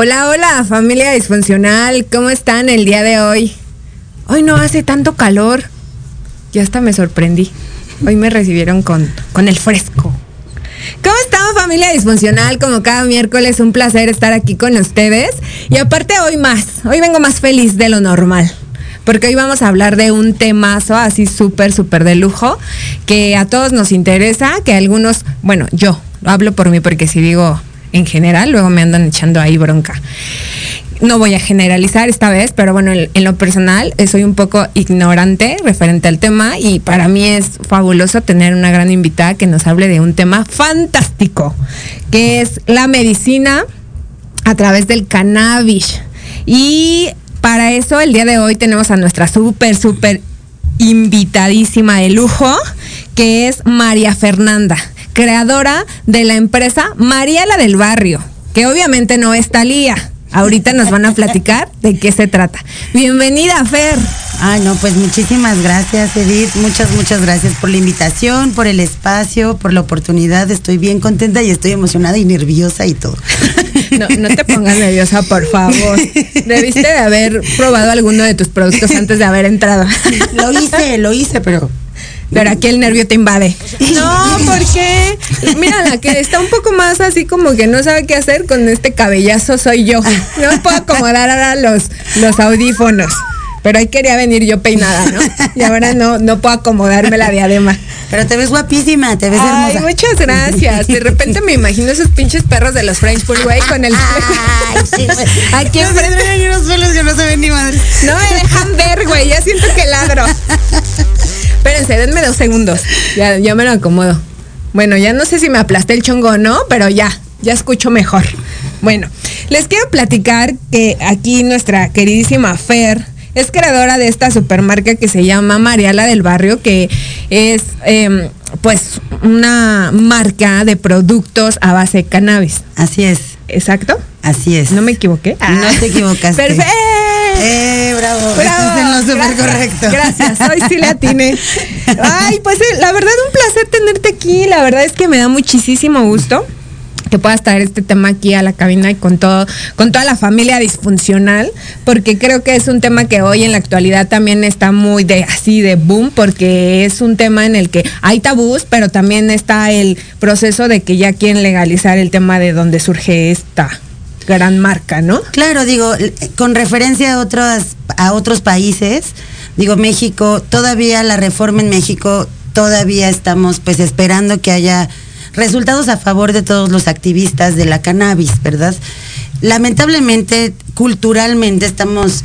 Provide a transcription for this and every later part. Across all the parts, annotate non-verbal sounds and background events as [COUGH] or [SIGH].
Hola, hola, familia disfuncional, ¿cómo están el día de hoy? Hoy no hace tanto calor. Ya hasta me sorprendí. Hoy me recibieron con, con el fresco. ¿Cómo están familia disfuncional? Como cada miércoles, un placer estar aquí con ustedes. Y aparte hoy más, hoy vengo más feliz de lo normal. Porque hoy vamos a hablar de un temazo así súper, súper de lujo, que a todos nos interesa, que algunos, bueno, yo hablo por mí porque si digo en general, luego me andan echando ahí bronca. No voy a generalizar esta vez, pero bueno, en, lo personal eh, soy un poco ignorante referente al tema y para mí es fabuloso tener una gran invitada que nos hable de un tema fantástico, que es la medicina a través del cannabis. Y para eso el día de hoy tenemos a nuestra súper, súper invitadísima de lujo, que es María Fernanda, creadora de la empresa María la del Barrio, que obviamente no es Talía. Ahorita nos van a platicar de qué se trata. Bienvenida, Fer. Ay, no, pues muchísimas gracias, Edith. Muchas, muchas gracias por la invitación, por el espacio, por la oportunidad. Estoy bien contenta y estoy emocionada y nerviosa y todo. No, no te pongas nerviosa, por favor. Debiste de haber probado alguno de tus productos antes de haber entrado. Lo hice, lo hice, pero Pero aquí el nervio te invade. No, ¿por qué? Mira, la que está un poco más así como que no sabe qué hacer con este cabellazo soy yo. No puedo acomodar ahora los, los audífonos. Pero ahí quería venir yo peinada, ¿no? Y ahora no, no puedo acomodarme la diadema. pero te ves guapísima, te ves Ay, hermosa. muchas gracias. De repente me imagino esos pinches perros de los French Bullway con el Ay, sí, güey. Aquí enfrente. unos pelos que no se ven ni madre. No me dejan ver, güey. Ya siento que ladro. Espérense, denme dos segundos. Ya, ya me lo acomodo. Bueno, ya no sé si me aplasté el chongo o no, pero ya, ya escucho mejor. Bueno, les quiero platicar que aquí nuestra queridísima Fer es creadora de esta supermarca que se llama Mariala del Barrio, que es em, pues una marca de productos a base de cannabis. Así es, ¿Exacto? así es. ¿No me equivoqué? No te equivocaste. Perfecto. Eh, bravo. Bravo, en lo súper correcto. Gracias, hoy sí le atiné. [LAUGHS] Ay, pues eh, la verdad un placer tenerte aquí. La verdad es que me da muchísimo gusto que puedas traer este tema aquí a la cabina y con todo, con toda la familia disfuncional, porque creo que es un tema que hoy en la actualidad también está muy de así de boom, porque es un tema en el que hay tabús, pero también está el proceso de que ya quieren legalizar el tema de donde surge esta gran marca, ¿no? Claro, digo, con referencia a otros, a otros países, digo, México, todavía la reforma en México, todavía estamos pues esperando que haya resultados a favor de todos los activistas de la cannabis, ¿verdad? Lamentablemente, culturalmente estamos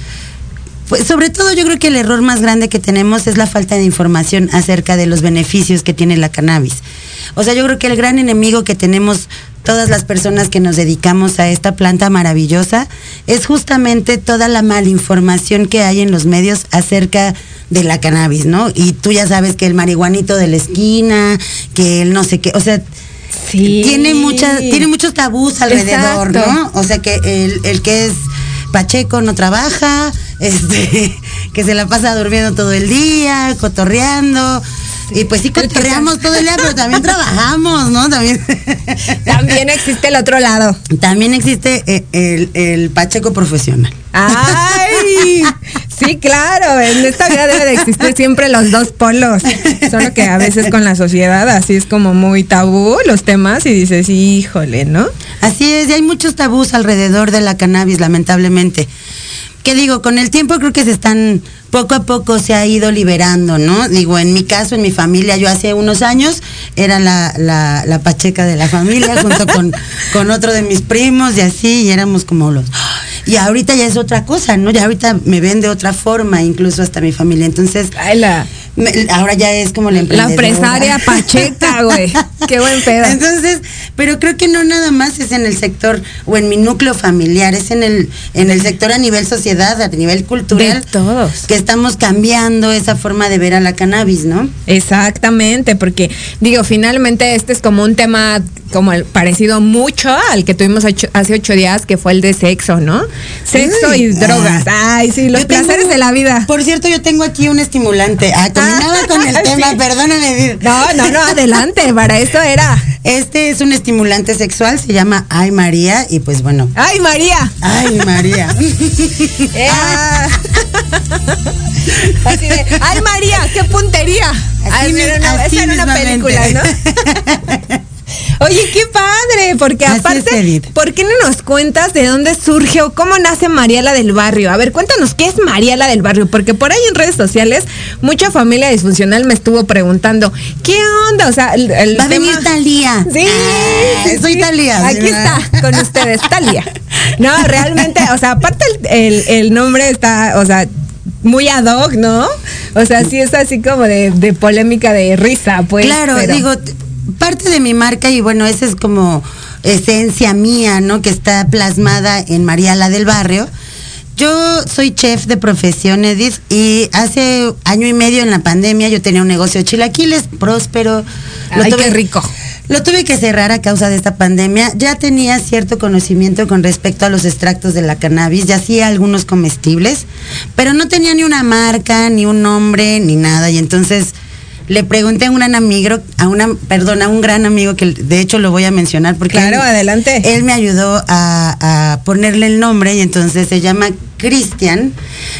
pues sobre todo yo creo que el error más grande que tenemos es la falta de información acerca de los beneficios que tiene la cannabis. O sea, yo creo que el gran enemigo que tenemos todas las personas que nos dedicamos a esta planta maravillosa es justamente toda la malinformación que hay en los medios acerca de la cannabis, ¿no? Y tú ya sabes que el marihuanito de la esquina, que el no sé qué, o sea, Sí. tiene muchas tiene muchos tabús alrededor, Exacto. ¿no? O sea que el, el que es Pacheco no trabaja, [LAUGHS] este, que se la pasa durmiendo todo el día, cotorreando. Y pues sí cotorreamos todo el día, pero también [LAUGHS] trabajamos, ¿no? También. [LAUGHS] También existe el otro lado. También existe eh, el, el pacheco profesional. ¡Ay! Sí, claro, en esta vida debe de existir siempre los dos polos. Solo que a veces con la sociedad así es como muy tabú los temas y dices, híjole, ¿no? Así es, y hay muchos tabús alrededor de la cannabis, lamentablemente. ¿Qué digo? Con el tiempo creo que se están, poco a poco se ha ido liberando, ¿no? Digo, en mi caso, en mi familia, yo hace unos años era la, la, la pacheca de la familia [LAUGHS] junto con, con otro de mis primos y así, y éramos como los... Y ahorita ya es otra cosa, ¿no? Ya ahorita me ven de otra forma, incluso hasta mi familia. Entonces, Ay, la, me- ahora ya es como la la emprendedora. empresaria Pacheca, güey. [LAUGHS] Qué buen pedo. Entonces, pero creo que no nada más es en el sector o en mi núcleo familiar, es en el en el sector a nivel sociedad, a nivel cultural. De todos. Que estamos cambiando esa forma de ver a la cannabis, ¿no? Exactamente, porque digo, finalmente este es como un tema como el- parecido mucho al que tuvimos ocho- hace ocho días, que fue el de sexo, ¿no? Sexo Uy, y drogas. ah. Ay, sí, los tengo- placeres de la vida. Por cierto, yo tengo aquí un estimulante. Ah, Ah, con el [LAUGHS] tema, perdóname. No, no, no, adelante, para eso era. Este es un estimulante sexual, se llama Ay María y pues bueno. ¡Ay, María! Ay María. [LAUGHS] Ah. Así de, ¡ay, María! ¡Qué puntería! Así Ay, mi- era una, así esa era una película, ¿no? [LAUGHS] Oye, qué padre, porque Así aparte. ¿por qué no nos cuentas de dónde surge o cómo nace Mariela del Barrio? A ver, cuéntanos qué es Mariela del Barrio, porque por ahí en redes sociales mucha familia disfuncional me estuvo preguntando, ¿qué onda? O sea, el, el Va a venir Talía. [LAUGHS] Sí, Ah, sí, soy sí. Talía. Aquí está, con ustedes, [LAUGHS] Talia. No, realmente, o sea, aparte el, el- el nombre está, o sea, muy ad hoc, ¿no? O sea, sí es así como de, de polémica de risa, pues. claro, pero- digo, parte de mi marca y bueno, esa es como esencia mía, ¿no? Que está plasmada en María la del Barrio. Yo soy chef de profesión, Edith, y hace año y medio en la pandemia yo tenía un negocio de chilaquiles próspero. Ay, qué rico. Lo tuve que cerrar a causa de esta pandemia. Ya tenía cierto conocimiento con respecto a los extractos de la cannabis, ya hacía algunos comestibles, pero no tenía ni una marca, ni un nombre, ni nada. Y entonces le pregunté a un gran amigo, a una, perdón, a un gran amigo que de hecho lo voy a mencionar porque Claro, él- adelante. él me ayudó a, a ponerle el nombre y entonces se llama Cristian.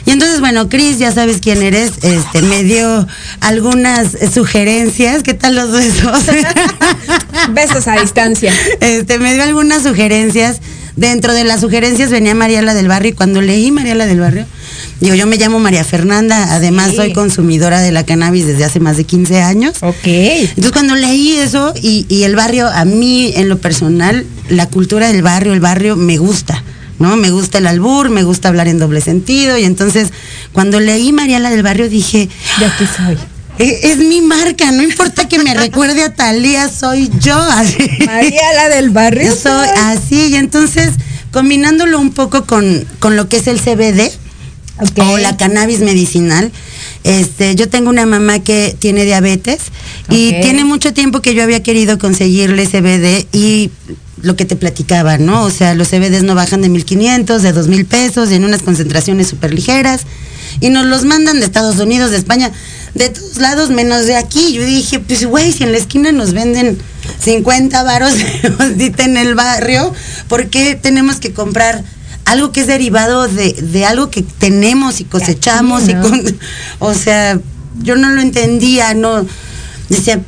Y entonces, bueno, Cris, ya sabes quién eres, este, me dio algunas sugerencias. ¿Qué tal los besos? [LAUGHS] Besos a distancia. este, me dio algunas sugerencias. Dentro de las sugerencias venía Mariela del Barrio y cuando leí Mariela del Barrio, digo, yo me llamo María Fernanda, además Sí. soy consumidora de la cannabis desde hace más de 15 años. Ok. Entonces cuando leí eso y, y el barrio, a mí en lo personal, la cultura del barrio, el barrio me gusta, ¿no? Me gusta el albur, me gusta hablar en doble sentido y entonces cuando leí Mariela del Barrio dije, De aquí soy. "E- es, mi marca, no importa que me recuerde a Talía, soy yo. [LAUGHS] María la del barrio. Yo soy así y entonces combinándolo un poco con, con lo que es el CBD Ok. o la cannabis medicinal. Este, yo tengo una mamá que tiene diabetes y tiene mucho tiempo que yo había querido conseguirle CBD y lo que te platicaba, ¿no? O sea, los CBDs no bajan de 1500, de 2000 pesos y en unas concentraciones súper ligeras y nos los mandan de Estados Unidos, de España, de todos lados menos de aquí. Yo dije, pues güey, si en la esquina nos venden 50 varos [LAUGHS] ahorita en el barrio, ¿por qué tenemos que comprar algo que es derivado de, de algo que tenemos y cosechamos ¿no? y con, o sea, yo no lo entendía, no decía,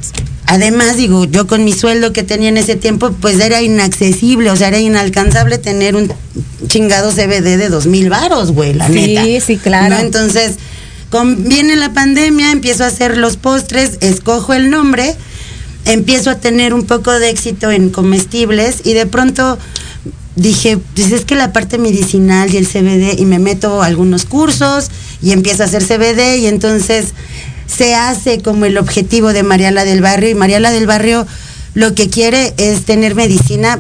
además digo, yo con mi sueldo que tenía en ese tiempo, pues era inaccesible, o sea, era inalcanzable tener un chingado CBD de dos mil varos, güey, la Sí, neta. sí, claro. ¿No? Entonces, con, viene la pandemia, empiezo a hacer los postres, escojo el nombre, empiezo a tener un poco de éxito en comestibles y de pronto dije, pues es que la parte medicinal y el CBD, y me meto a algunos cursos y empiezo a hacer CBD y entonces se hace como el objetivo de Mariala del Barrio y Mariala del Barrio lo que quiere es tener medicina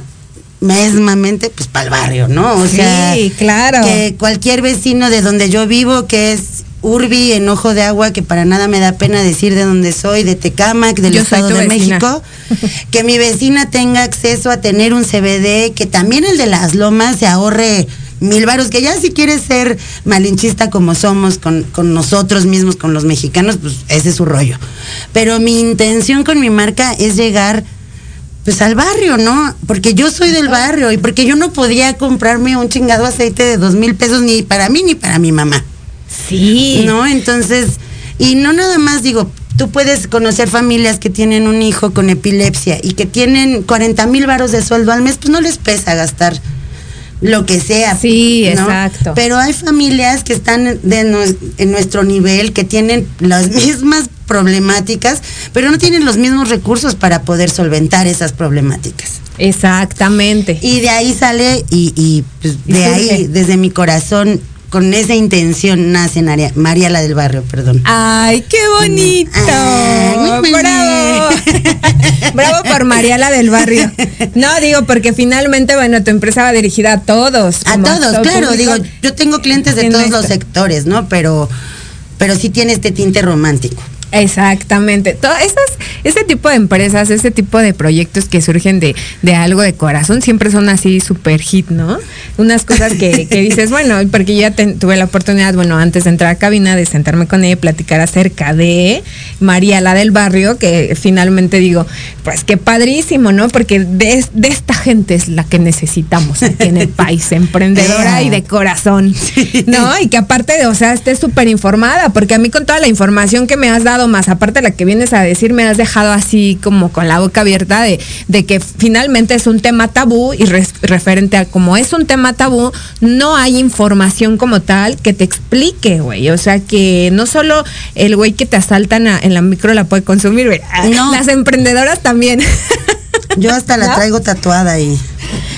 mesmamente pues para el barrio, ¿no? O Sí, sea, claro. que cualquier vecino de donde yo vivo, que es Urbi, en Ojo de Agua, que para nada me da pena decir de dónde soy, de Tecámac, del Yo Estado de vecina. México, [LAUGHS] que mi vecina tenga acceso a tener un CBD, que también el de las lomas se ahorre mil varos, que ya si quieres ser malinchista como somos con, con nosotros mismos, con los mexicanos, pues ese es su rollo. Pero mi intención con mi marca es llegar pues al barrio, ¿no? Porque yo soy del barrio y porque yo no podía comprarme un chingado aceite de dos mil pesos ni para mí ni para mi mamá. Sí. ¿No? Entonces, y no nada más digo, tú puedes conocer familias que tienen un hijo con epilepsia y que tienen 40 mil varos de sueldo al mes, pues no les pesa gastar lo que sea. Sí, exacto. Pero hay familias que están de en nuestro nivel, que tienen las [LAUGHS] mismas problemáticas, pero no tienen los mismos recursos para poder solventar esas problemáticas. Exactamente. Y de ahí sale, y, pues, de ahí, desde mi corazón, con esa intención nace María, la del barrio, perdón. Ay, qué bonito. Bravo. [LAUGHS] Bravo por María la del barrio. No, digo, porque finalmente, bueno, tu empresa va dirigida a todos. A todos, claro, digo, yo tengo clientes de todos los sectores, ¿no? Pero, pero sí tiene este tinte romántico. Exactamente. Todo esas, ese tipo de empresas, ese tipo de proyectos que surgen de, de algo de corazón, siempre son así super hit, ¿no? Unas cosas que, [LAUGHS] que dices, bueno, porque yo ya tuve la oportunidad, bueno, antes de entrar a cabina, de sentarme con ella y platicar acerca de María, la del barrio, que finalmente digo, pues qué padrísimo, ¿no? Porque de, de esta gente es la que necesitamos aquí en el país, emprendedora y de corazón, [LAUGHS] ¿no? Y que aparte de, o sea, esté súper informada, porque a mí con toda la información que me has dado, más, aparte de la que vienes a decir, me has dejado así como con la boca abierta de, de que finalmente es un tema tabú y referente a como es un tema tabú, no hay información como tal que te explique, güey. O sea que no solo el güey que te asaltan en la micro la puede consumir, güey. [LAUGHS] Las emprendedoras también. [LAUGHS] Yo hasta la traigo tatuada ahí.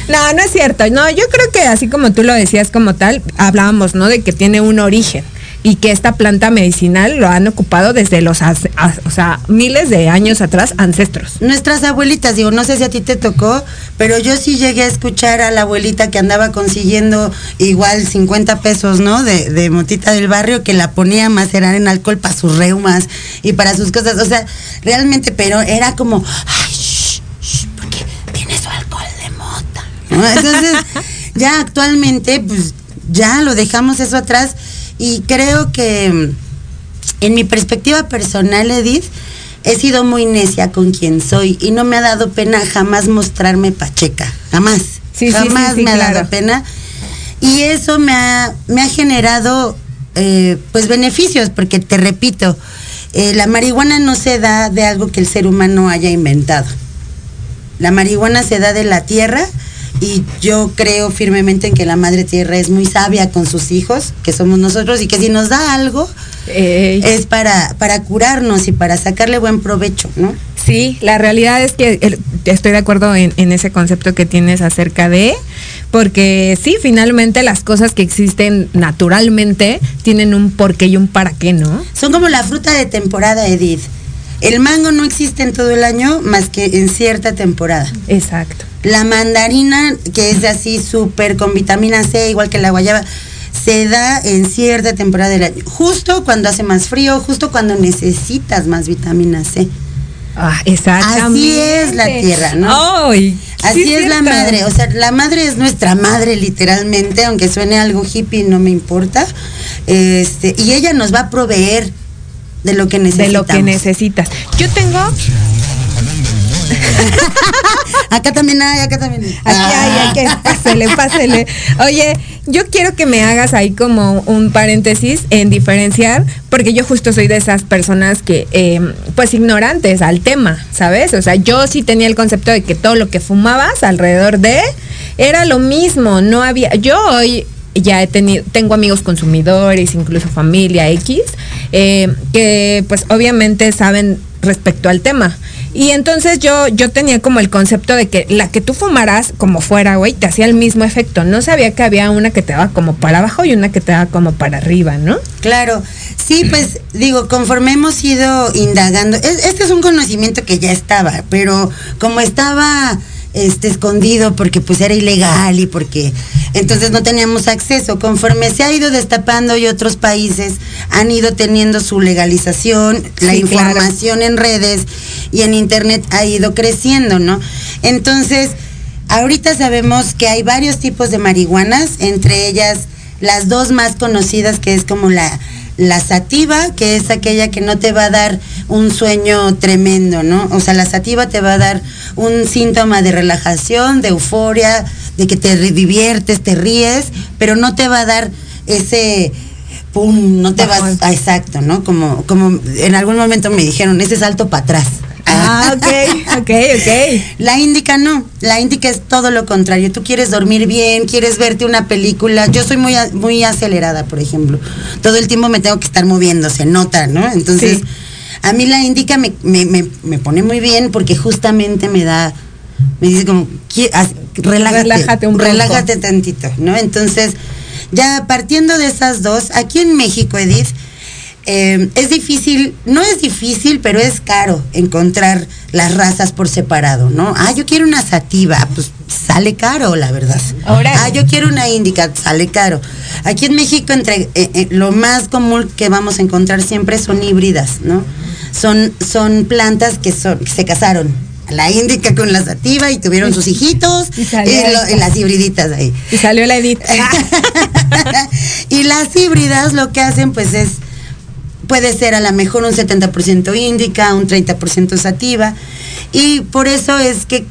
No, no es cierto. No, yo creo que así como tú lo decías como tal, hablábamos, ¿no? De que tiene un origen y que esta planta medicinal lo han ocupado desde los, o sea, miles de años atrás, ancestros. Nuestras abuelitas, digo, no sé si a ti te tocó, pero yo sí llegué a escuchar a la abuelita que andaba consiguiendo igual 50 pesos, ¿no? De, de motita del barrio, que la ponía a macerar en alcohol para sus reumas y para sus cosas, o sea, realmente, pero era como, ay, shh, shh, porque tiene su alcohol de mota, Entonces, ya actualmente, pues ya lo dejamos eso atrás y creo que en mi perspectiva personal, Edith, he sido muy necia con quien soy y no me ha dado pena jamás mostrarme pacheca, jamás. jamás me ha dado pena. Y eso me ha, me ha generado eh, pues beneficios, porque te repito, eh, la marihuana no se da de algo que el ser humano haya inventado. La marihuana se da de la tierra y yo creo firmemente en que la madre tierra es muy sabia con sus hijos, que somos nosotros, y que si nos da algo es para, para curarnos y para sacarle buen provecho, ¿no? Sí, la realidad es que estoy de acuerdo en, en, ese concepto que tienes acerca de, porque sí, finalmente las cosas que existen naturalmente tienen un porqué y un para qué, ¿no? Son como la fruta de temporada, Edith. El mango no existe en todo el año más que en cierta temporada. Exacto. La mandarina, que es así súper con vitamina C, igual que la guayaba, se da en cierta temporada del año. Justo cuando hace más frío, justo cuando necesitas más vitamina C. Ah, exactamente. Así es la tierra, ¿no? Ay, Así es la madre. O sea, la madre es nuestra madre, literalmente, aunque suene algo hippie, no me importa. Este, y ella nos va a proveer de lo que necesitas. De lo que necesitas. Yo tengo [LAUGHS] acá también hay, acá también hay. Aquí hay, que pásele, pásele. Oye, yo quiero que me hagas ahí como un paréntesis en diferenciar, porque yo justo soy de esas personas que, em, pues, ignorantes al tema, ¿sabes? O sea, yo sí tenía el concepto de que todo lo que fumabas alrededor de era lo mismo, no había. Yo hoy ya he tenido, tengo amigos consumidores, incluso familia X, eh, que pues obviamente saben respecto al tema. Y entonces yo, yo tenía como el concepto de que la que tú fumaras como fuera, güey, te hacía el mismo efecto. No sabía que había una que te daba como para abajo y una que te daba como para arriba, ¿no? Claro. Sí, pues digo, conforme hemos ido indagando, este es un conocimiento que ya estaba, pero como estaba este, escondido porque pues era ilegal y porque entonces no teníamos acceso. Conforme se ha ido destapando y otros países han ido teniendo su legalización, la información en redes y en internet ha ido creciendo, ¿no? Entonces, ahorita sabemos que hay varios tipos de marihuanas, entre ellas las dos más conocidas que es como la la sativa, que es aquella que no te va a dar un sueño tremendo, ¿no? O sea, la sativa te va a dar un síntoma de relajación, de euforia, de que te diviertes, te ríes, pero no te va a dar ese pum, no te vas, ah, exacto, ¿no? Como, como en algún momento me dijeron, ese salto para atrás. Ah, ok, ok, ok. La índica no, la índica es todo lo contrario. Tú quieres dormir bien, quieres verte una película. Yo soy muy, muy acelerada, por ejemplo. Todo el tiempo me tengo que estar moviendo, se nota, ¿no? Entonces, a mí la índica me, pone muy bien porque justamente me da, me dice como, relájate, relájate, un relájate tantito, ¿no? Entonces, ya partiendo de esas dos, aquí en México, Edith, eh, es difícil, no es difícil, pero es caro encontrar las razas por separado, ¿no? Ah, yo quiero una sativa, pues sale caro, la verdad. Ah, yo quiero una índica, sale caro. Aquí en México, entre eh, eh, lo más común que vamos a encontrar siempre son híbridas, ¿no? Son, son plantas que, son, que se casaron, la índica con la sativa y tuvieron sus hijitos y, las hibriditas ahí. Y salió la edit. [LAUGHS] y las híbridas lo que hacen pues es puede ser a lo mejor un 70% índica, un 30% sativa, y por eso es que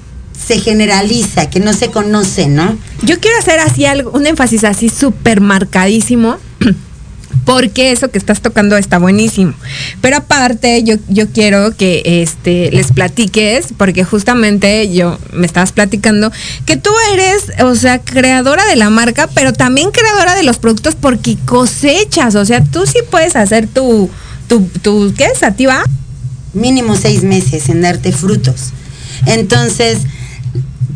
se generaliza, que no se conoce, ¿no? Yo quiero hacer así algo, un énfasis así súper marcadísimo porque eso que estás tocando está buenísimo. Pero aparte, yo, yo quiero que este, les platiques, porque justamente yo me estabas platicando, que tú eres, o sea, creadora de la marca, pero también creadora de los productos porque cosechas, o sea, tú sí puedes hacer tu, tu, tu ¿qué es? ¿Sativa? Mínimo seis meses en darte frutos. Entonces,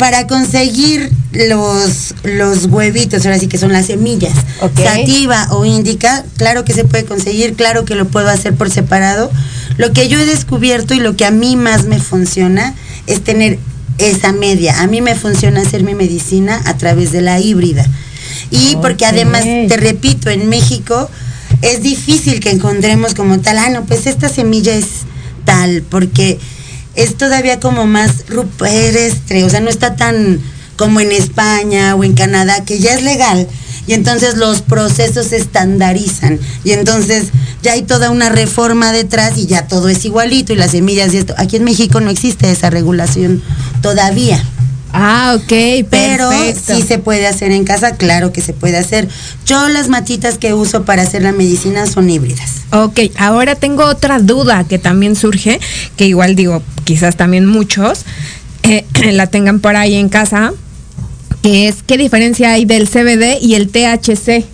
para conseguir los, los huevitos, ahora sí que son las semillas, sativa o índica, claro que se puede conseguir, claro que lo puedo hacer por separado. Lo que yo he descubierto y lo que a mí más me funciona es tener esa media. A mí me funciona hacer mi medicina a través de la híbrida. Y porque además, te repito, en México es difícil que encontremos como tal, ah, no, pues esta semilla es tal, porque es todavía como más rupestre, o sea, no está tan como en España o en Canadá, que ya es legal, y entonces los procesos se estandarizan, y entonces ya hay toda una reforma detrás y ya todo es igualito, y las semillas y esto. Aquí en México no existe esa regulación todavía. Ah, ok, pero sí se puede hacer en casa, claro que se puede hacer. Yo las matitas que uso para hacer la medicina son híbridas. Ok, ahora tengo otra duda que también surge, que igual digo, quizás también muchos eh, [CLEARS THROAT] la tengan por ahí en casa, que es qué diferencia hay del CBD y el THC.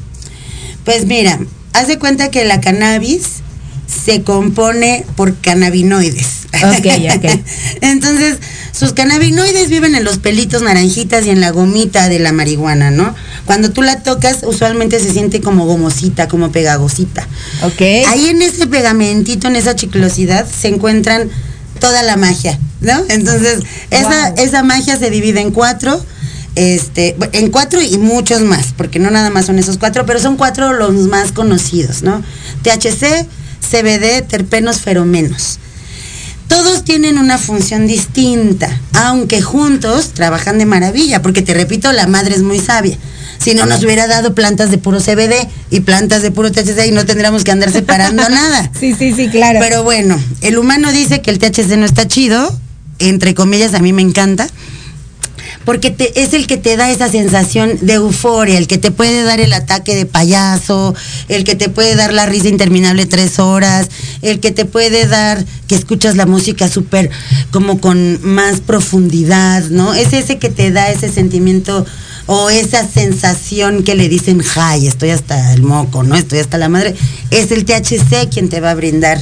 Pues mira, haz de cuenta que la cannabis se compone por cannabinoides. Ok, ok. [LAUGHS] Entonces, sus cannabinoides viven en los pelitos naranjitas y en la gomita de la marihuana, ¿no? Cuando tú la tocas, usualmente se siente como gomosita, como pegagosita. Ok. Ahí en ese pegamentito, en esa chiclosidad, se encuentran toda la magia, ¿no? Entonces, esa, esa magia se divide en cuatro. Este, en cuatro y muchos más, porque no nada más son esos cuatro, pero son cuatro los más conocidos, ¿no? THC, CBD, terpenos, feromenos. Todos tienen una función distinta, aunque juntos trabajan de maravilla, porque te repito, la madre es muy sabia. Si no nos hubiera dado plantas de puro CBD y plantas de puro THC y no tendríamos que andar separando [LAUGHS] nada. Sí, sí, sí, claro. Pero bueno, el humano dice que el THC no está chido, entre comillas, a mí me encanta porque te, es el que te da esa sensación de euforia, el que te puede dar el ataque de payaso, el que te puede dar la risa interminable tres horas, el que te puede dar que escuchas la música súper como con más profundidad, ¿no? Es ese que te da ese sentimiento o esa sensación que le dicen, ay, estoy hasta el moco, ¿no? Estoy hasta la madre. Es el THC quien te va a brindar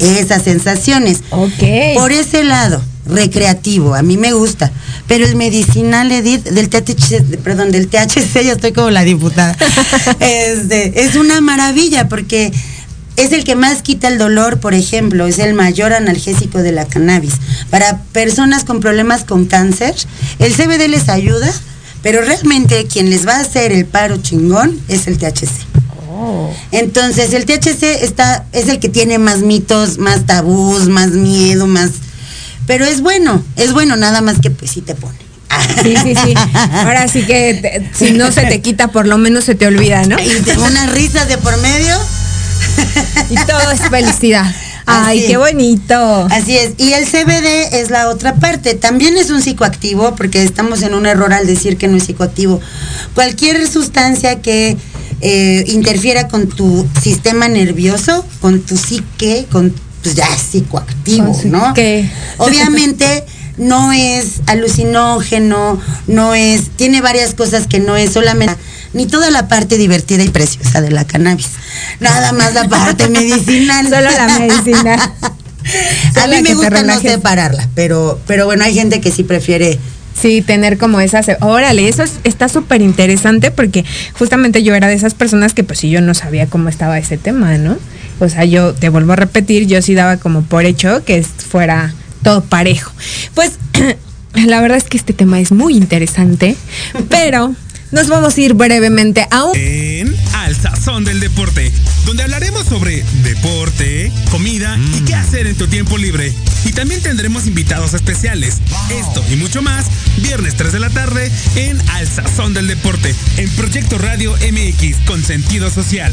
esas sensaciones. Ok. Por ese lado recreativo, a mí me gusta, pero el medicinal Edith del THC, perdón, del THC, ya estoy como la diputada. [LAUGHS] este, es una maravilla porque es el que más quita el dolor, por ejemplo, es el mayor analgésico de la cannabis. Para personas con problemas con cáncer, el CBD les ayuda, pero realmente quien les va a hacer el paro chingón es el THC. Oh. Entonces, el THC está, es el que tiene más mitos, más tabús, más miedo, más pero es bueno, es bueno, nada más que pues sí te pone. Sí, sí, sí. Ahora sí que si no se te quita, por lo menos se te olvida, ¿no? Y tengo unas risas de por medio. Y todo es felicidad. Ay, qué bonito. Así es. Y el CBD es la otra parte. También es un psicoactivo, porque estamos en un error al decir que no es psicoactivo. Cualquier sustancia que eh, interfiera con tu sistema nervioso, con tu psique, con pues ya es psicoactivo, ¿no? Obviamente [LAUGHS] no es alucinógeno, no es, tiene varias cosas que no es solamente ni toda la parte divertida y preciosa de la cannabis. Nada más la parte [LAUGHS] medicinal. Solo la medicina. [LAUGHS] A mí me gusta no separarla, pero, pero bueno, hay gente que sí prefiere Sí, tener como esas, órale, eso está súper interesante porque justamente yo era de esas personas que pues sí yo no sabía cómo estaba ese tema, ¿no? O sea, yo te vuelvo a repetir, yo sí daba como por hecho que fuera todo parejo. Pues [CLEARS THROAT] la verdad es que este tema es muy interesante, pero nos vamos a ir brevemente a un... En Al Sazón del Deporte, donde hablaremos sobre deporte, comida y qué hacer en tu tiempo libre. Y también tendremos invitados especiales. Esto y mucho más, viernes 3 de la tarde en Al Sazón del Deporte, en Proyecto Radio MX con sentido social.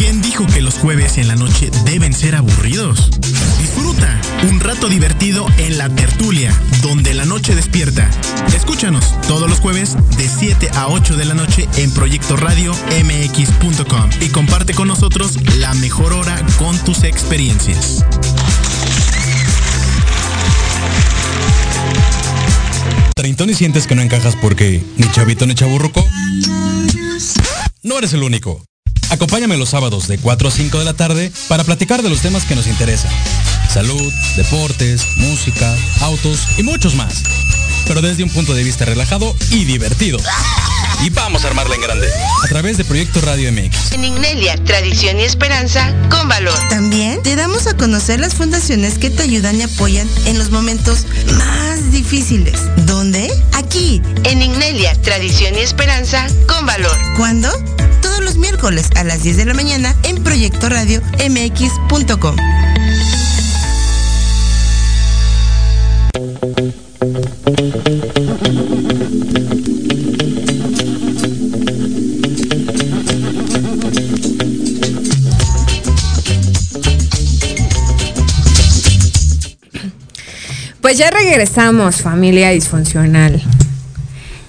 ¿Quién dijo que los jueves en la noche deben ser aburridos? Disfruta un rato divertido en la tertulia, donde la noche despierta. Escúchanos todos los jueves de 7 a 8 de la noche en Proyecto Radio MX.com y comparte con nosotros la mejor hora con tus experiencias. ¿Treintón y sientes que no encajas porque ni chavito ni chaburruco? No eres el único. Acompáñame los sábados de 4 a 5 de la tarde para platicar de los temas que nos interesan. Salud, deportes, música, autos y muchos más. Pero desde un punto de vista relajado y divertido. Y vamos a armarla en grande. A través de Proyecto Radio MX. En Ignelia, tradición y esperanza con valor. También te damos a conocer las fundaciones que te ayudan y apoyan en los momentos más difíciles. ¿Dónde? Aquí, en Ignelia, tradición y esperanza con valor. ¿Cuándo? Miércoles a las 10 de la mañana en Proyecto Radio MX.com. Pues ya regresamos, familia disfuncional.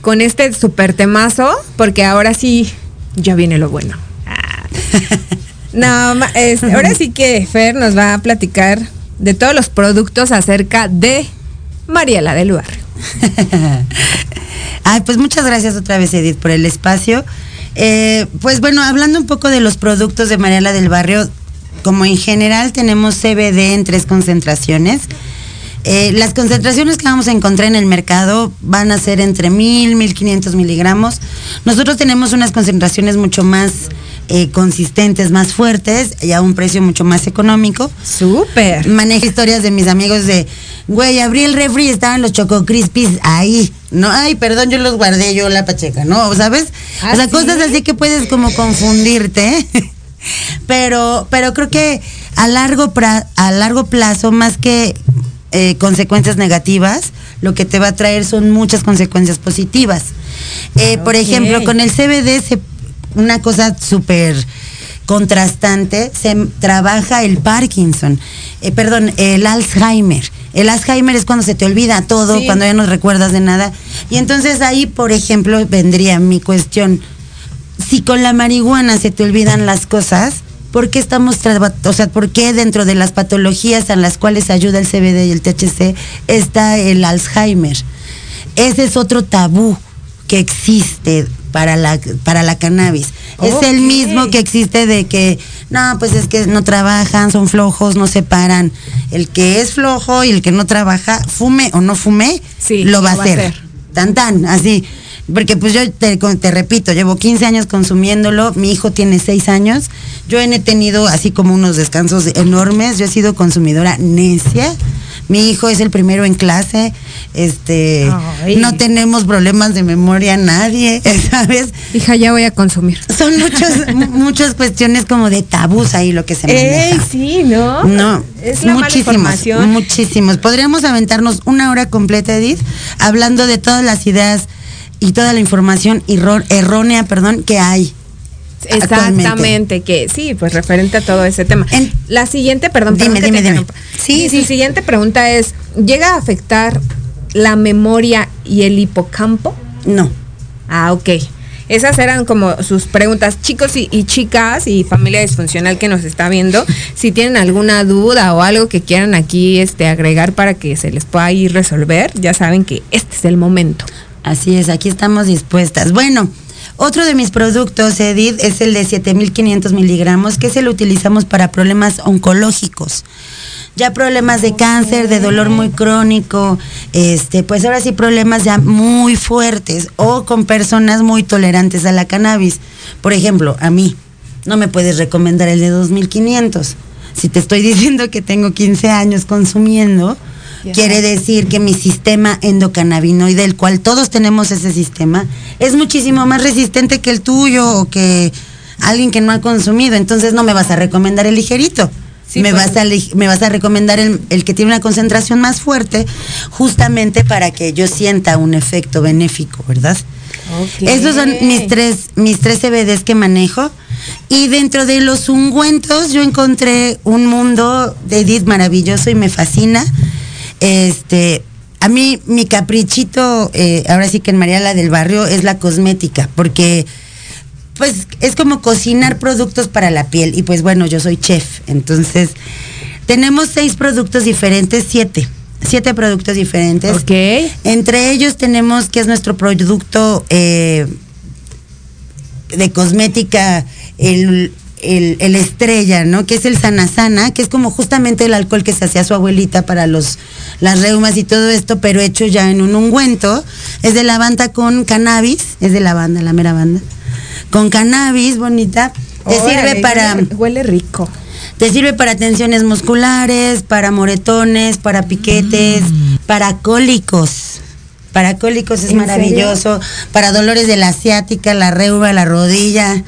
Con este super temazo, porque ahora sí, ya viene lo bueno. Ah. [LAUGHS] No, ma- es- ahora sí que Fer nos va a platicar de todos los productos acerca de Mariela del Barrio. [LAUGHS] Ay, pues muchas gracias otra vez, Edith, por el espacio. Eh, pues bueno, hablando un poco de los productos de Mariela del Barrio, como en general tenemos CBD en tres concentraciones. Eh, las concentraciones que vamos a encontrar en el mercado van a ser entre 1000, 1500 miligramos. Nosotros tenemos unas concentraciones mucho más eh, consistentes, más fuertes y a un precio mucho más económico. Súper. Manejo historias de mis amigos de, güey, abrí el refri y estaban los Choco Crispies ahí. No, ay, perdón, yo los guardé yo la pacheca, ¿no? ¿Sabes? ¿Ah, o sea, sí? cosas así que puedes como confundirte. [LAUGHS] pero, pero creo que a largo, pra- a largo plazo, más que eh, consecuencias negativas, lo que te va a traer son muchas consecuencias positivas. Eh, Por ejemplo, con el CBD, se- una cosa súper contrastante, se trabaja el Parkinson, eh, perdón, el Alzheimer. El Alzheimer es cuando se te olvida todo, Sí. cuando ya no recuerdas de nada. Y entonces ahí, por ejemplo, vendría mi cuestión. Si con la marihuana se te olvidan las cosas, ¿por qué estamos, o sea, por qué dentro de las patologías a las cuales ayuda el CBD y el THC está el Alzheimer? Ese es otro tabú que existe para la, para la cannabis. Es el mismo que existe de que, no, pues es que no trabajan, son flojos, no se paran. El que es flojo y el que no trabaja, fume o no fume, Sí, lo va a hacer. Tan tan, así. Porque pues yo te, te, repito, llevo 15 años consumiéndolo, mi hijo tiene 6 años, yo he tenido así como unos descansos enormes, yo he sido consumidora necia, mi hijo es el primero en clase, este, no tenemos problemas de memoria nadie, [LAUGHS] ¿sabes? Hija, ya voy a consumir. Son muchas, [LAUGHS] muchas cuestiones como de tabús ahí lo que se maneja. sí, ¿no? No, es muchísimos, muchísimos. Podríamos aventarnos una hora completa, Edith, hablando de todas las ideas y toda la información errónea, perdón, que hay. Exactamente, que sí, pues referente a todo ese tema. la siguiente, perdón, dime, dime, dime. Sí, sí, siguiente pregunta es, ¿llega a afectar la memoria y el hipocampo? No. Ah, ok. Esas eran como sus preguntas. Chicos y, y, chicas y familia disfuncional que nos está viendo, [LAUGHS] si tienen alguna duda o algo que quieran aquí este, agregar para que se les pueda ir resolver, ya saben que este es el momento. Así es, aquí estamos dispuestas. Bueno, otro de mis productos, Edith, es el de 7500 miligramos, que se lo utilizamos para problemas oncológicos. Ya problemas de cáncer, de dolor muy crónico, este, pues ahora sí problemas ya muy fuertes o con personas muy tolerantes a la cannabis. Por ejemplo, a mí no me puedes recomendar el de 2500. Si te estoy [LAUGHS] diciendo que tengo 15 años consumiendo, Quiere decir que mi sistema endocannabinoide, del cual todos tenemos ese sistema, es muchísimo más resistente que el tuyo o que alguien que no ha consumido. Entonces no me vas a recomendar el ligerito. me, pues. vas a, me vas a recomendar el, que tiene una concentración más fuerte, justamente para que yo sienta un efecto benéfico, ¿verdad? Esos son mis tres, mis tres CBDs que manejo. Y dentro de los ungüentos yo encontré un mundo de Edith maravilloso y me fascina. Este, a mí mi caprichito, eh, ahora sí que en Mariala del Barrio, es la cosmética, porque pues es como cocinar productos para la piel. Y pues bueno, yo soy chef, entonces tenemos seis productos diferentes, siete. Siete productos diferentes. Ok. Entre ellos tenemos que es nuestro producto eh, de cosmética, el el, estrella, ¿no? Que es el sana sana, que es como justamente el alcohol que se hacía su abuelita para los las reumas y todo esto, pero hecho ya en un ungüento. Es de lavanda con cannabis, es de lavanda, la mera banda. Con cannabis, bonita. Te sirve para. Huele rico. Te sirve para tensiones musculares, para moretones, para piquetes, mm. para cólicos. Para cólicos es maravilloso. Para dolores de la asiática, la reuma, la rodilla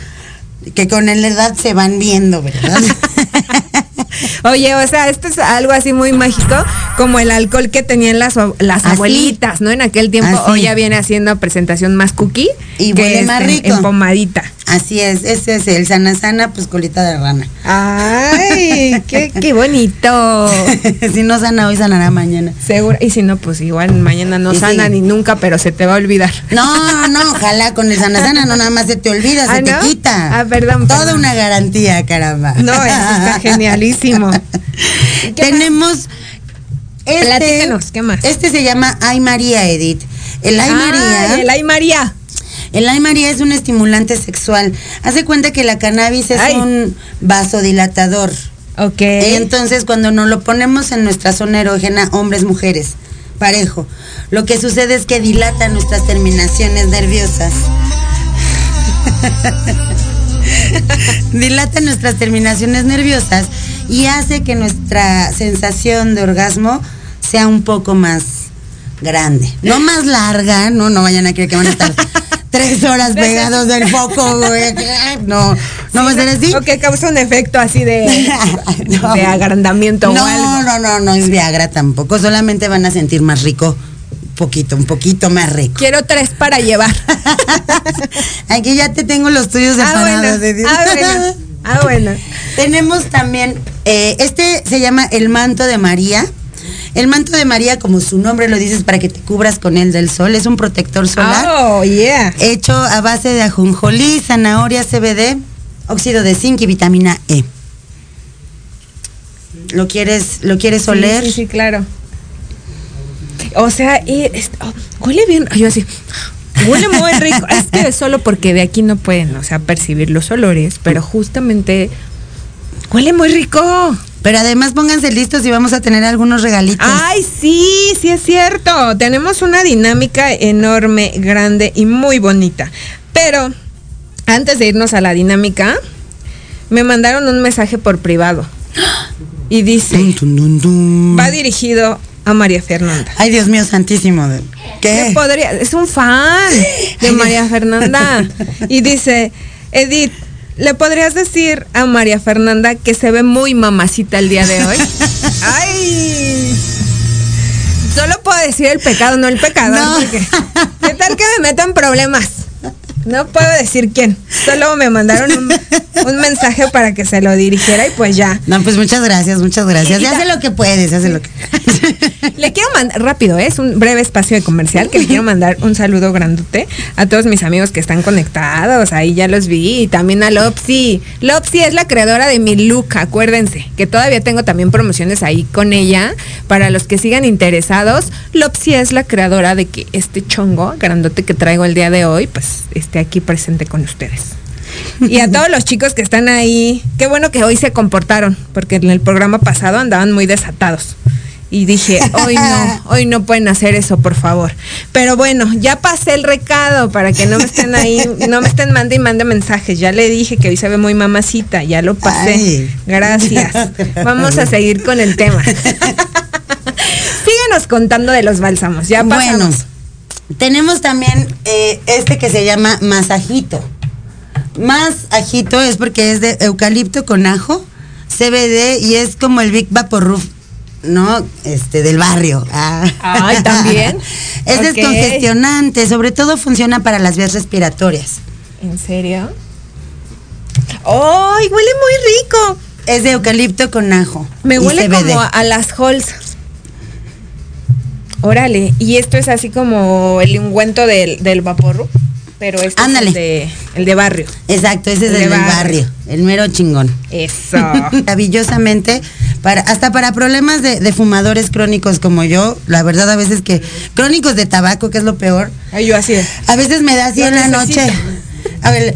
que con la edad se van viendo, ¿verdad? [LAUGHS] Oye, o sea, esto es algo así muy mágico, como el alcohol que tenían las, las abuelitas, ¿no? En aquel tiempo, hoy ya viene haciendo presentación más cookie. Y huele más rico. En pomadita. Así es, ese es el sana sana, pues colita de rana. Ay, qué, qué bonito. [LAUGHS] si no sana hoy, sanará mañana. Seguro, y si no, pues igual mañana no sana ni nunca, pero se te va a olvidar. No, no, ojalá con el sana sana no nada más se te olvida, se ah, te quita. Ah, perdón. Toda una garantía, caramba. No, está [LAUGHS] genialísimo. Tenemos... Este, ¿qué más? Este se llama Ay María Edith. El Ay María. El Ay María. El Ay María es un estimulante sexual. Hace cuenta que la cannabis es un vasodilatador. Ok. Y entonces cuando nos lo ponemos en nuestra zona erógena, hombres, mujeres, parejo, lo que sucede es que dilata nuestras terminaciones nerviosas. [LAUGHS] dilata nuestras terminaciones nerviosas y hace que nuestra sensación de orgasmo sea un poco más grande. No más larga, no, no vayan a creer que van a estar tres horas pegados del foco, güey. No, no va a ser así. O que causa un efecto así de, [LAUGHS] de agrandamiento no, o algo. No, no, no es Viagra tampoco. Solamente van a sentir más rico. Un poquito, un poquito más rico. Quiero tres para llevar. [LAUGHS] Aquí ya te tengo los tuyos ah, separados. Ah, bueno. Ah, bueno. [LAUGHS] Tenemos también, eh, este se llama el manto de María. El manto de María, como su nombre lo dice, es para que te cubras con él del sol. Es un protector solar. Oh, yeah. Hecho a base de ajonjolí, zanahoria, CBD, óxido de zinc y vitamina E. ¿Lo quieres, lo quieres oler? Sí, sí, claro. O sea, y, oh, huele bien. Yo así. Huele muy rico. es que solo porque de aquí no pueden, o sea, percibir los olores, pero justamente huele muy rico. Pero además pónganse listos y vamos a tener algunos regalitos. Ay, sí, sí es cierto. Tenemos una dinámica enorme, grande y muy bonita. Pero antes de irnos a la dinámica, me mandaron un mensaje por privado. Y dice, va dirigido a María Fernanda. Ay, Dios mío, santísimo. ¿Qué? podría? Es un fan de María Fernanda. [LAUGHS] Y dice, Edith, ¿le podrías decir a María Fernanda que se ve muy mamacita el día de hoy? [LAUGHS] ¡Ay! Solo puedo decir el pecado, no el pecado. ¿Qué tal que me metan problemas? No puedo decir quién. Solo me mandaron un, mensaje para que se lo dirigiera y pues ya. No, pues muchas gracias, muchas gracias. Ya hace lo que puedes, hace lo que. [LAUGHS] le quiero mandar, rápido, ¿eh? es un breve espacio de comercial que le quiero mandar un saludo grandote a todos mis amigos que están conectados. Ahí ya los vi. Y también a Lopsy. Lopsy es la creadora de mi look, acuérdense. Que todavía tengo también promociones ahí con ella. Para los que sigan interesados, Lopsy es la creadora de que este chongo grandote que traigo el día de hoy, pues aquí presente con ustedes. Y a todos los chicos que están ahí, qué bueno que hoy se comportaron, porque en el programa pasado andaban muy desatados. Y dije, hoy no, [LAUGHS] hoy no pueden hacer eso, por favor. Pero bueno, ya pasé el recado para que no me estén ahí, no me estén mande y mande mensajes. Ya le dije que hoy se ve muy mamacita, ya lo pasé. Gracias. Vamos a seguir con el tema. [LAUGHS] Síguenos contando de los bálsamos. Ya pasamos. Tenemos también eh, este que se llama masajito. Más ajito es porque es de eucalipto con ajo, CBD y es como el Big Roof, ¿no? Este, del barrio. Ah. Ay, también. [LAUGHS] es descongestionante, sobre todo funciona para las vías respiratorias. ¿En serio? ¡Ay, huele muy rico! Es de eucalipto con ajo. Me huele como a las Halls. Órale, y esto es así como el ungüento del, del vaporru, pero este es el de, el de barrio. Exacto, ese es el, del barrio. el mero chingón. Eso. [LAUGHS] Maravillosamente, para, hasta para problemas de, fumadores crónicos como yo, la verdad a veces que, crónicos de tabaco, que es lo peor. Ay, yo así. A veces me da así en la noche a ver,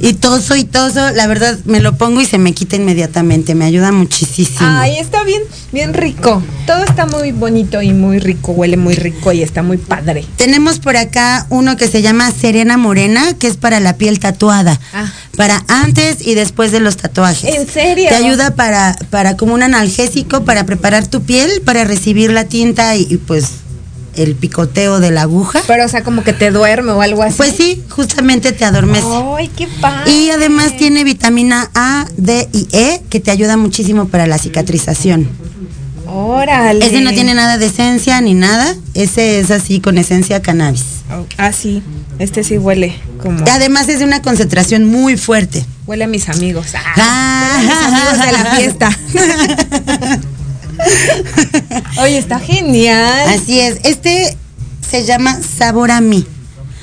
y toso y toso, la verdad me lo pongo y se me quita inmediatamente, me ayuda muchísimo. Ay, está bien, bien rico. Todo está muy bonito y muy rico, huele muy rico y está muy padre. Tenemos por acá uno que se llama Serena Morena, que es para la piel tatuada. Ah. Para antes y después de los tatuajes. ¿En serio? Te ayuda para, para como un analgésico, para preparar tu piel, para recibir la tinta y pues el picoteo de la aguja. Pero, o sea, como que te duerme o algo así. Pues sí, justamente te adormece. ¡Ay, qué padre! Y además tiene vitamina A, D y E que te ayuda muchísimo para la cicatrización. Órale. Ese no tiene nada de esencia ni nada. Ese es así con esencia cannabis. ah, sí. Este sí huele como. Y además es de una concentración muy fuerte. Huele a mis amigos. Ah, mis amigos de la fiesta. [LAUGHS] Oye, está genial. Así es. Este se llama Sabor a mí.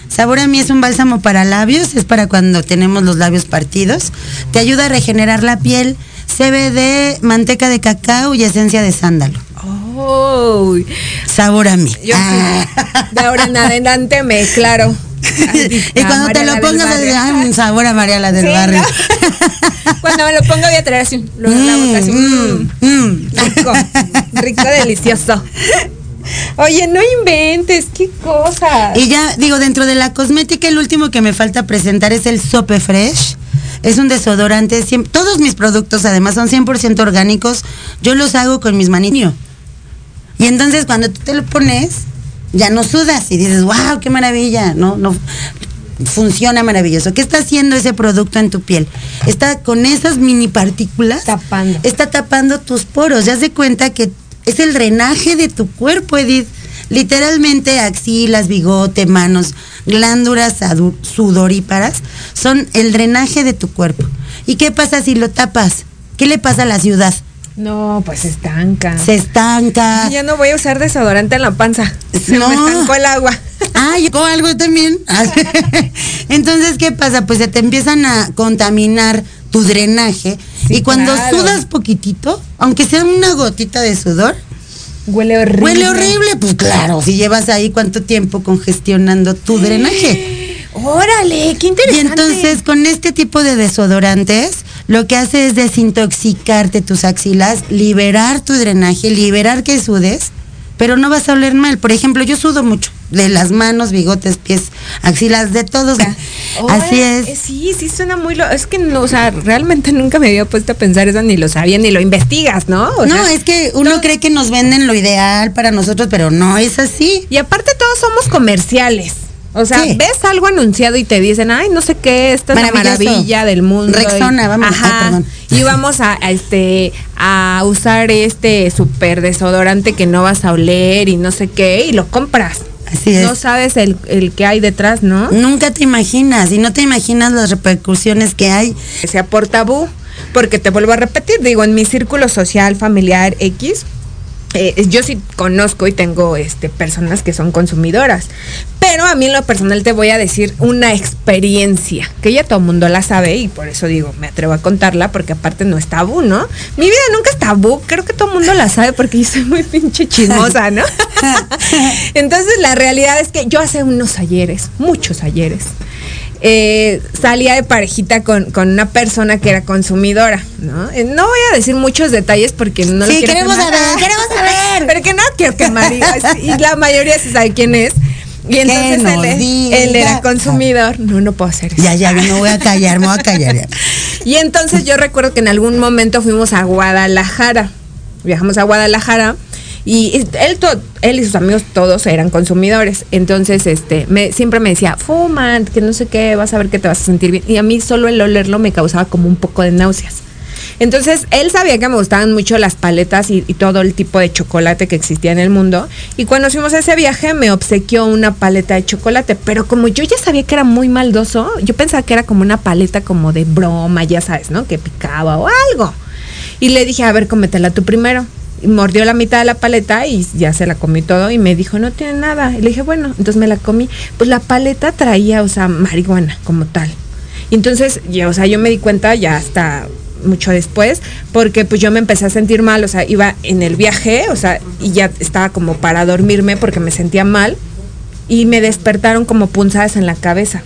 Sabor a mí es un bálsamo para labios, es para cuando tenemos los labios partidos. Te ayuda a regenerar la piel. CBD, manteca de cacao y esencia de sándalo. Oh, sabor a mí. Ah. de ahora en adelante me claro. [LAUGHS] y cuando te lo pongas, un sabor a María la del barrio. [LAUGHS] cuando me lo pongo voy a traer así, lo mm, así. Mm, mm, rico, rico, delicioso. Oye, no inventes, qué cosa. Y ya, digo, dentro de la cosmética, el último que me falta presentar es el Sope Fresh. Es un desodorante, todos mis productos además son 100% orgánicos. Yo los hago con mis manitos. Y entonces cuando tú te lo pones, ya no sudas y dices, wow, qué maravilla, no, no, funciona maravilloso. ¿Qué está haciendo ese producto en tu piel? Está con esas mini partículas. Tapando. Está tapando tus poros. Ya se cuenta que es el drenaje de tu cuerpo, Edith. Literalmente axilas, bigote, manos, glándulas sudoríparas son el drenaje de tu cuerpo. ¿Y qué pasa si lo tapas? ¿Qué le pasa a la ciudad? No, pues se estanca. Se estanca. Ya no voy a usar desodorante en la panza. Se no. me estancó el agua. Ah, llegó algo también. [LAUGHS] Entonces, ¿qué pasa? Pues se te empiezan a contaminar tu drenaje. y cuando sudas poquitito, aunque sea una gotita de sudor, huele horrible. Huele horrible, pues claro, si llevas ahí cuánto tiempo congestionando tu drenaje. [GASPS] Órale, qué interesante. Y entonces con este tipo de desodorantes lo que hace es desintoxicarte tus axilas, liberar tu drenaje, liberar que sudes, pero no vas a oler mal. Por ejemplo, yo sudo mucho de las manos, bigotes, pies, axilas, de todos. [LAUGHS] Así es. Eh, Sí, sí suena muy lo, es que no, o sea, realmente nunca me había puesto a pensar eso ni lo sabía ni lo investigas, ¿no? O no, sea, es que uno cree que nos venden lo ideal para nosotros, pero no es así. y aparte todos somos comerciales. O sea, ves algo anunciado y te dicen, ay, no sé qué, esta es la maravilla del mundo. Rexona, y, vamos. Ay, Ajá. perdón. y vamos a, a, este a usar este super desodorante que no vas a oler y no sé qué, y lo compras. Así es. No sabes el, el que hay detrás, ¿no? Nunca te imaginas y no te imaginas las repercusiones que hay. que sea por tabú, porque te vuelvo a repetir, digo, en mi círculo social, familiar X, eh, yo sí conozco y tengo este, personas que son consumidoras, pero a mí en lo personal te voy a decir una experiencia, que ya todo el mundo la sabe y por eso digo, me atrevo a contarla, porque aparte no es tabú, ¿no? Mi vida nunca es tabú, creo que todo el mundo la sabe porque yo soy muy pinche chismosa, ¿no? [LAUGHS] Entonces la realidad es que yo hace unos ayeres, muchos ayeres, eh, salía de parejita con, con una persona que era consumidora, ¿no? Eh, no voy a decir muchos detalles porque no lo Sí, quiero queremos quemar. saber, queremos [LAUGHS] saber. Porque no quiero quemar, y, y la mayoría se sabe quién es. Y entonces él, él era consumidor. No, no puedo hacer eso. Ya, ya, no voy a callar, me voy a callar. ya. [LAUGHS] Y entonces yo recuerdo que en algún momento fuimos a Guadalajara. Viajamos a Guadalajara y él, él y sus amigos todos eran consumidores. Entonces, este, me, siempre me decía, fuma, que no sé qué, vas a ver que te vas a sentir bien. Y a mí solo el olerlo me causaba como un poco de náuseas. Entonces, él sabía que me gustaban mucho las paletas y, y todo el tipo de chocolate que existía en el mundo. Y cuando fuimos a ese viaje, me obsequió una paleta de chocolate. Pero como yo ya sabía que era muy maldoso, yo pensaba que era como una paleta como de broma, ya sabes, ¿no? Que picaba o algo. Y le dije, a ver, cómetela tú primero. Mordió la mitad de la paleta y ya se la comí todo y me dijo, no tiene nada. Y le dije, bueno, entonces me la comí. Pues la paleta traía, o sea, marihuana como tal. Y entonces, ya, o sea, yo me di cuenta ya hasta mucho después, porque pues yo me empecé a sentir mal, o sea, iba en el viaje, o sea, y ya estaba como para dormirme porque me sentía mal y me despertaron como punzadas en la cabeza.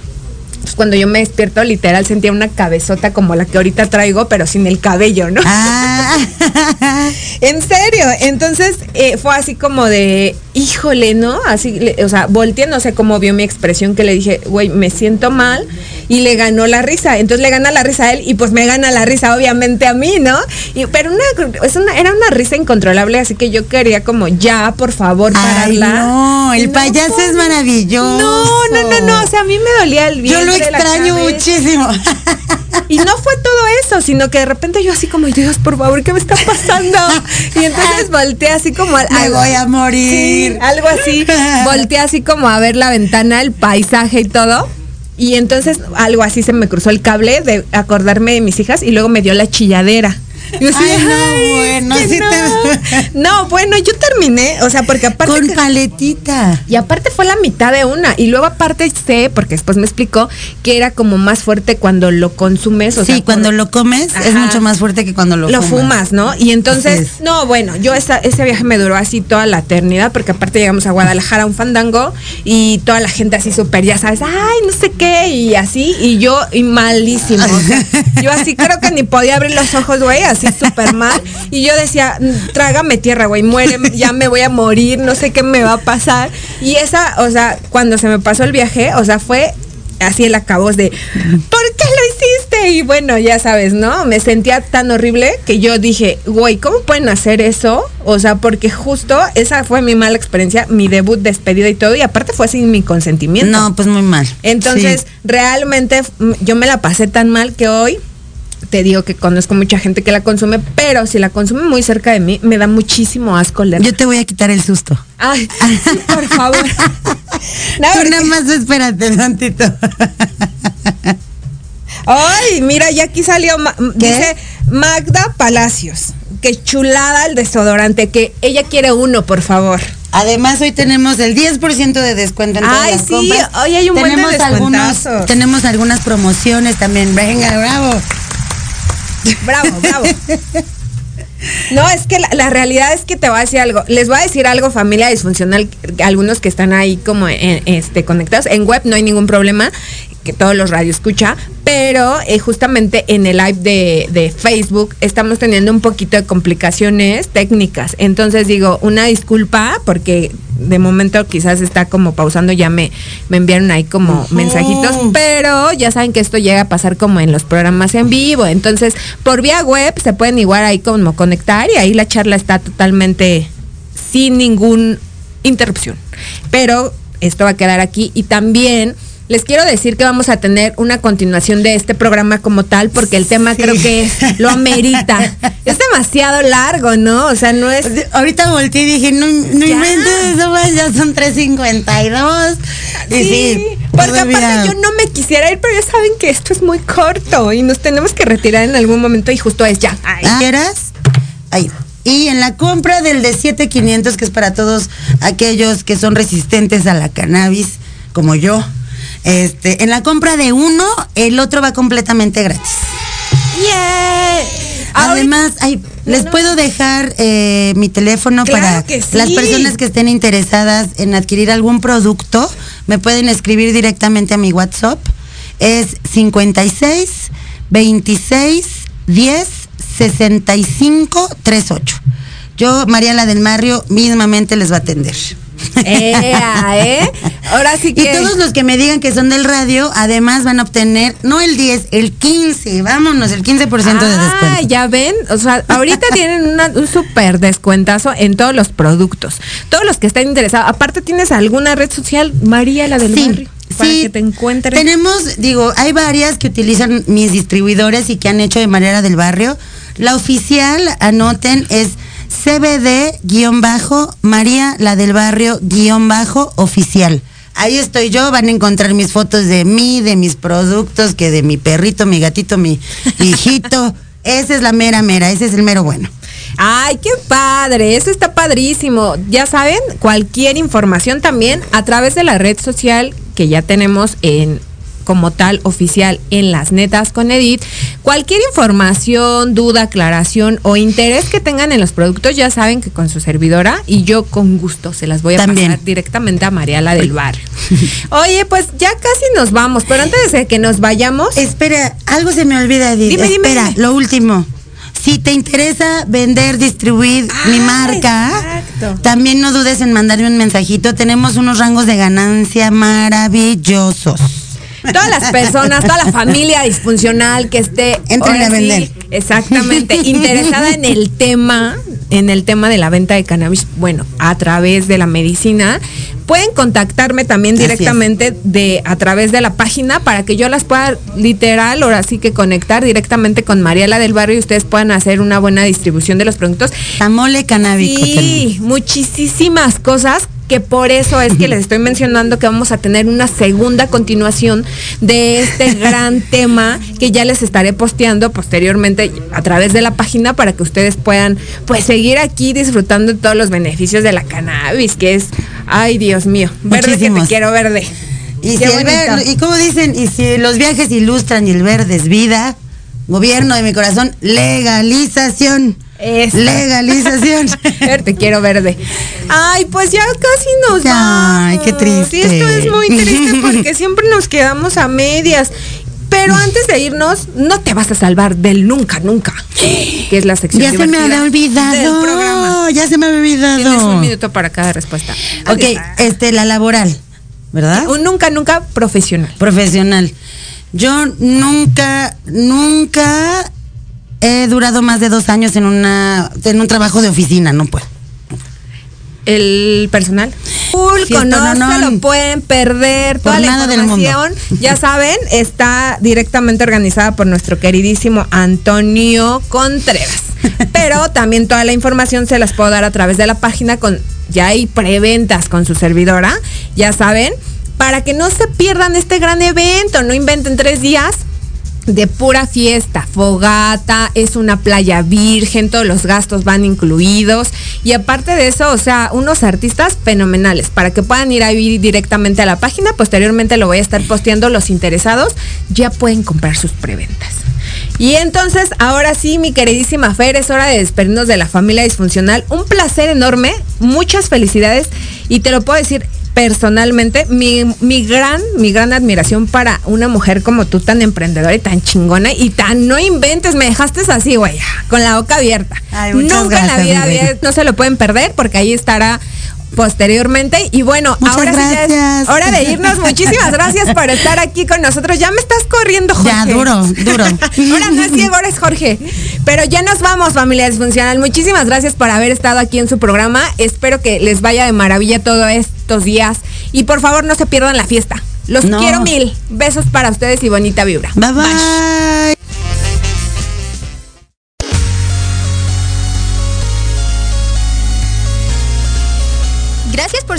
Entonces, cuando yo me despierto, literal sentía una cabezota como la que ahorita traigo, pero sin el cabello, ¿no? Ah, [LAUGHS] En serio, entonces eh, fue así como de, híjole, ¿no? Así, o sea, volteé, no sé cómo vio mi expresión, que le dije, güey, me siento mal, y le ganó la risa. Entonces le gana la risa a él, y pues me gana la risa, obviamente, a mí, ¿no? Y, pero una, es una- era una risa incontrolable, así que yo quería como, ya, por favor, Ay, pararla. no, el payaso es maravilloso. No, no, no, no, o sea, a mí me dolía el Yo lo vientre, extraño muchísimo. Y no fue todo eso, sino que de repente yo así como, Dios, por favor, ¿qué me está pasando? Y entonces volteé así como al- Me voy a morir. Sí, algo así. Volteé así como a ver la ventana, el paisaje y todo. Y entonces algo así se me cruzó el cable de acordarme de mis hijas y luego me dio la chilladera. Y yo así, Ay, no, "Ay, bueno, sí no". te- [LAUGHS] No, bueno, yo terminé, o sea, porque aparte Con que- paletita. y aparte fue la mitad de una. Y luego aparte sé, porque después me explicó, que era como más fuerte cuando lo consumes. O sí, sea, cuando por- lo comes es mucho más fuerte que cuando lo, lo fumas, ¿no? Y entonces, es. no, bueno, yo esa- ese viaje me duró así toda la eternidad, porque aparte llegamos a Guadalajara a un fandango y toda la gente así súper, ya sabes, ay, no sé qué, y así, y yo, y malísimo. o sea, [LAUGHS] yo así creo que ni podía abrir los ojos, güey, así súper mal. Y yo decía, "Mm, trágame tierra, güey, muere, ya me voy a morir, no sé qué me va a pasar. Y esa, o sea, cuando se me pasó el viaje, o sea, fue así el acabos de ¿por qué lo hiciste? Y bueno, ya sabes, ¿no? Me sentía tan horrible que yo dije, güey, ¿cómo pueden hacer eso? O sea, porque justo esa fue mi mala experiencia, mi debut, despedida y todo, y aparte fue sin mi consentimiento. No, pues muy mal. Entonces, Sí. realmente mm, yo me la pasé tan mal que hoy te digo que conozco mucha gente que la consume, pero si la consume muy cerca de mí, me da muchísimo asco leer. Yo te voy a quitar el susto. Ay, sí, por favor. [LAUGHS] No, Tú nada más espérate tantito. Ay, mira, ya aquí salió, dice Magda Palacios. Qué chulada el desodorante, que ella quiere uno, por favor. Además, hoy tenemos el 10% de descuento en todas Ay, las sí, compras. hoy hay un buen de tenemos algunos, tenemos algunas promociones también. Venga, bravo. Bravo, bravo. No, es que la, realidad es que te voy a decir algo. Les voy a decir algo, familia disfuncional, algunos que están ahí como este, conectados. En web no hay ningún problema, que todos los radio escucha, pero eh, justamente en el live de, de, Facebook estamos teniendo un poquito de complicaciones técnicas. Entonces digo, una disculpa porque de momento quizás está como pausando, ya me, me enviaron ahí como mensajitos, pero ya saben que esto llega a pasar como en los programas en vivo. Entonces, por vía web se pueden igual ahí como conectar y ahí la charla está totalmente sin ningún interrupción. Pero esto va a quedar aquí y también les quiero decir que vamos a tener una continuación de este programa como tal, porque el tema creo que lo amerita. [LAUGHS] es demasiado largo, ¿no? O sea, no es. Ahorita volteé y dije, no, no inventes eso, ya son 3.52. Sí, sí porque aparte yo no me quisiera ir, pero ya saben que esto es muy corto y nos tenemos que retirar en algún momento y justo es ya. ¿Quieras? Ahí. Y en la compra del de 7500, que es para todos aquellos que son resistentes a la cannabis, como yo, este, en la compra de uno, el otro va completamente gratis. Yeah. Además, les puedo dejar eh, mi teléfono para las personas que estén interesadas en adquirir algún producto. Me pueden escribir directamente a mi WhatsApp. Es 56 26 10 65 38. Yo, Mariana del Mario, mismamente les va a atender. ¿Eh? Ahora sí que. Y todos los que me digan que son del radio, además van a obtener, no el 10, el 15, vámonos, el 15% de descuento. Ah, ya ven, o sea, ahorita tienen un súper descuentazo en todos los productos. Todos los que estén interesados. Aparte, ¿tienes alguna red social, María, la del barrio? Para que te encuentren. Tenemos, digo, hay varias que utilizan mis distribuidores y que han hecho de manera del barrio. La oficial, anoten, es CBD-María, la del barrio-oficial. Ahí estoy yo, van a encontrar mis fotos de mí, de mis productos, que de mi perrito, mi gatito, mi [LAUGHS] hijito. Esa es la mera mera, ese es el mero bueno. Ay, qué padre, eso está padrísimo. Ya saben, cualquier información también a través de la red social que ya tenemos en como tal oficial en las netas con Edith. Cualquier información, duda, aclaración o interés que tengan en los productos, ya saben que con su servidora y yo con gusto se las voy a También. directamente a Mariala del Barrio. [LAUGHS] Oye, pues ya casi nos vamos, pero antes de que nos vayamos. Espera, algo se me olvida, Edith. Dime, Espera, lo último. Si te interesa vender, distribuir mi marca, también no dudes en mandarme un mensajito. Tenemos unos rangos de ganancia maravillosos todas las personas, toda la familia disfuncional que esté Entren a vender. exactamente, interesada en el tema, en el tema de la venta de cannabis, bueno, a través de la medicina, pueden contactarme también directamente de a través de la página para que yo las pueda literal ahora sí que conectar directamente con Mariela del Barrio y ustedes puedan hacer una buena distribución de los productos. Tamole canábico. Sí, muchísimas cosas que por eso es que les estoy mencionando que vamos a tener una segunda continuación de este [LAUGHS] gran tema que ya les estaré posteando posteriormente a través de la página para que ustedes puedan pues seguir aquí disfrutando de todos los beneficios de la cannabis, que es, ay Dios mío, verde que te quiero verde. Y, y como dicen, y si los viajes ilustran y el verde es vida, gobierno de mi corazón, legalización. Legalización. [LAUGHS] Te quiero verde. Ay, pues ya casi nos va. Ay, qué triste. Esto es muy triste [LAUGHS] porque siempre nos quedamos a medias. Pero antes de irnos, no te vas a salvar del nunca, nunca. Que es la sección. Ya se me había olvidado. Ya se me había olvidado. Tienes un minuto para cada respuesta. Ok, este, la laboral, ¿verdad? Un nunca, nunca profesional. Profesional. Yo nunca, nunca he durado más de dos años en una en un trabajo de oficina, no puedo. El personal. Full, no, se lo pueden perder. Toda la información, ya saben, está directamente organizada por nuestro queridísimo Antonio Contreras. [LAUGHS] Pero también toda la información se las puedo dar a través de la página con ya hay preventas con su servidora, ya saben, para que no se pierdan este gran evento, no inventen tres días, de pura fiesta, fogata, es una playa virgen, todos los gastos van incluidos y aparte de eso, o sea, unos artistas fenomenales para que puedan ir ahí directamente a la página, posteriormente lo voy a estar posteando, los interesados ya pueden comprar sus preventas. Y entonces, ahora sí, mi queridísima Fer, es hora de despedirnos de la familia disfuncional. Un placer enorme, muchas felicidades y te lo puedo decir, personalmente, mi, mi gran, mi gran admiración para una mujer como tú, tan emprendedora y tan chingona y tan no inventes, me dejaste así, güey, con la boca abierta. Nunca en la vida, no se lo pueden perder porque ahí estará posteriormente. Y bueno, ahora es hora de irnos. [LAUGHS] Muchísimas gracias por estar aquí con nosotros. Ya me estás corriendo, Jorge. Ya, duro, duro. [LAUGHS] ahora no es Diego, ahora es Jorge. Pero ya nos vamos, familia disfuncional. Muchísimas gracias por haber estado aquí en su programa. Espero que les vaya de maravilla todos estos días. Y por favor, no se pierdan la fiesta. Los quiero mil. Besos para ustedes y bonita vibra. bye. bye. Gracias